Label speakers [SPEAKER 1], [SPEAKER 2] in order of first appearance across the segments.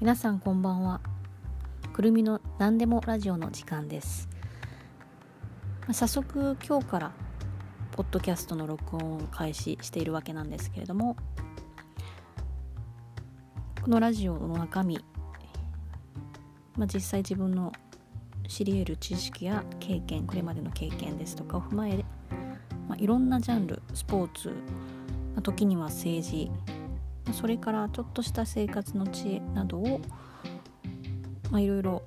[SPEAKER 1] 皆さんこんばんは。くるみの何でもラジオの時間です。早速今日からポッドキャストの録音を開始しているわけなんですけれどもこのラジオの中身、まあ、実際自分の知り得る知識や経験これまでの経験ですとかを踏まえ、まあ、いろんなジャンルスポーツ、まあ、時には政治それからちょっとした生活の知恵などを、まあ、いろいろ、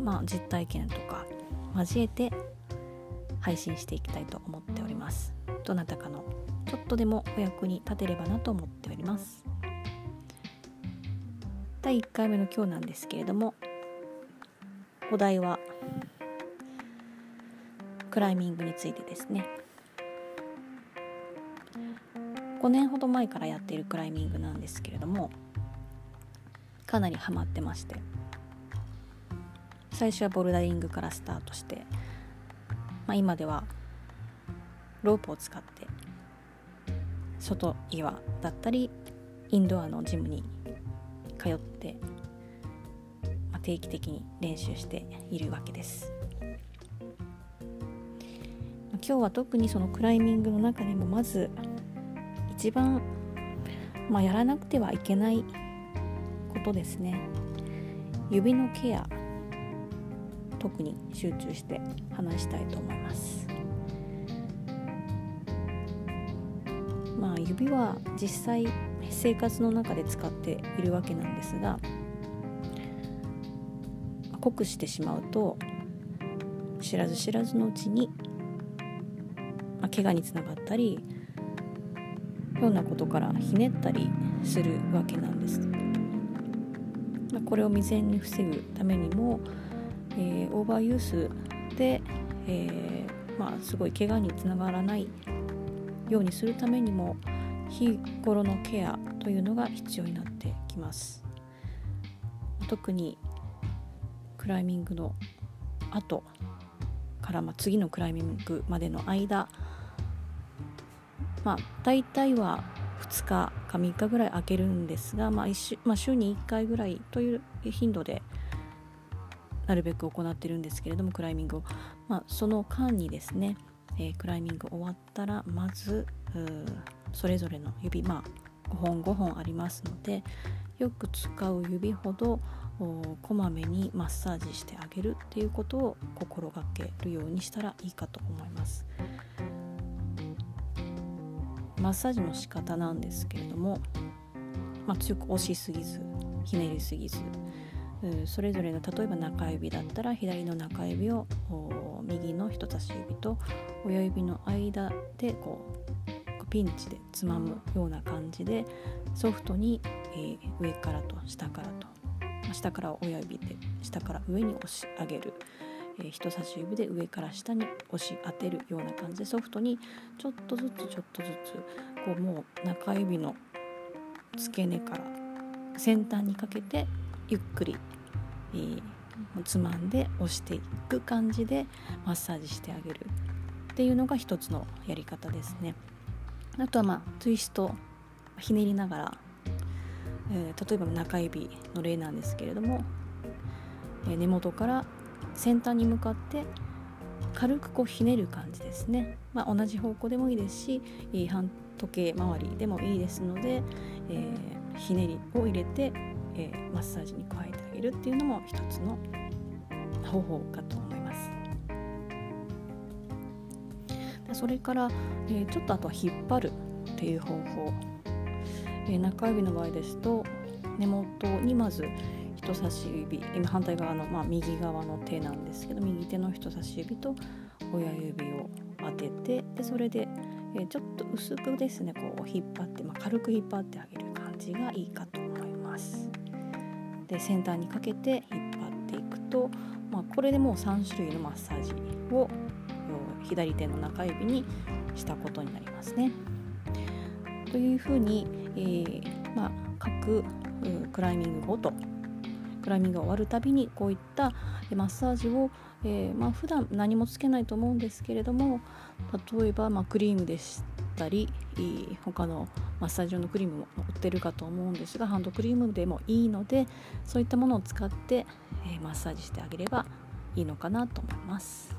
[SPEAKER 1] ま、実体験とか交えて配信していきたいと思っております。どなたかのちょっとでもお役に立てればなと思っております。第1回目の今日なんですけれどもお題はクライミングについてですね。5年ほど前からやっているクライミングなんですけれどもかなりハマってまして最初はボルダリングからスタートして、まあ、今ではロープを使って外岩だったりインドアのジムに通って、まあ、定期的に練習しているわけです。今日は特にそのクライミングの中でもまず一番、まあ、やらなくてはいけないことですね。指のケア特に集中して話したいと思います。まあ指は実際生活の中で使っているわけなんですが濃くしてしまうと知らず知らずのうちに、まあ、怪我につながったりようなことからひねったりするわけなんです。まこれを未然に防ぐためにも、えー、オーバーユースで、えー、まあ、すごい怪我につながらないようにするためにも日頃のケアというのが必要になってきます。特にクライミングの後から、まあ、次のクライミングまでの間まあ、大体は2日か3日ぐらい空けるんですが、まあ週まあ、週に1回ぐらいという頻度でなるべく行ってるんですけれどもクライミングを、まあ、その間にですね、えー、クライミング終わったらまずそれぞれの指、まあ、5本5本ありますのでよく使う指ほどこまめにマッサージしてあげるっていうことを心がけるようにしたらいいかと思います。マッサージの仕方なんですけれども、まあ、強く押しすぎずひねりすぎずそれぞれの例えば中指だったら左の中指を右の人差し指と親指の間でこうピンチでつまむような感じでソフトに、え、上からと下からと下から親指で下から上に押し上げる。人差し指で上から下に押し当てるような感じでソフトにちょっとずつちょっとずつこうもう中指の付け根から先端にかけてゆっくり、えー、つまんで押していく感じでマッサージしてあげるっていうのが一つのやり方ですね。あとはまあツイストひねりながら、えー、例えば中指の例なんですけれども、えー、根元から先端に向かって軽くこうひねる感じですね、まあ、同じ方向でもいいですし半時計回りでもいいですので、えー、ひねりを入れて、えー、マッサージに加えてあげるっていうのも一つの方法かと思います。それから、えー、ちょっとあとは引っ張るっていう方法、えー、中指の場合ですと根元にまず人差し指今反対側の、まあ、右側の手なんですけど右手の人差し指と親指を当ててでそれで、えー、ちょっと薄くですねこう引っ張って、まあ、軽く引っ張ってあげる感じがいいかと思います。で先端にかけて引っ張っていくと、まあ、これでもう3種類のマッサージを左手の中指にしたことになりますね。というふうに、えーまあ、各クライミングごとクライミングが終わるたびにこういったマッサージを、えー、まあ、普段何もつけないと思うんですけれども例えば、まあ、クリームでしたり他のマッサージ用のクリームも売ってるかと思うんですがハンドクリームでもいいのでそういったものを使って、えマッサージしてあげればいいのかなと思います。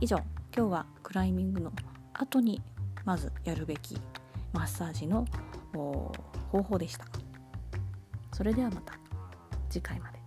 [SPEAKER 1] 以上今日はクライミングの後にまずやるべきマッサージの方法でした。それではまた次回まで。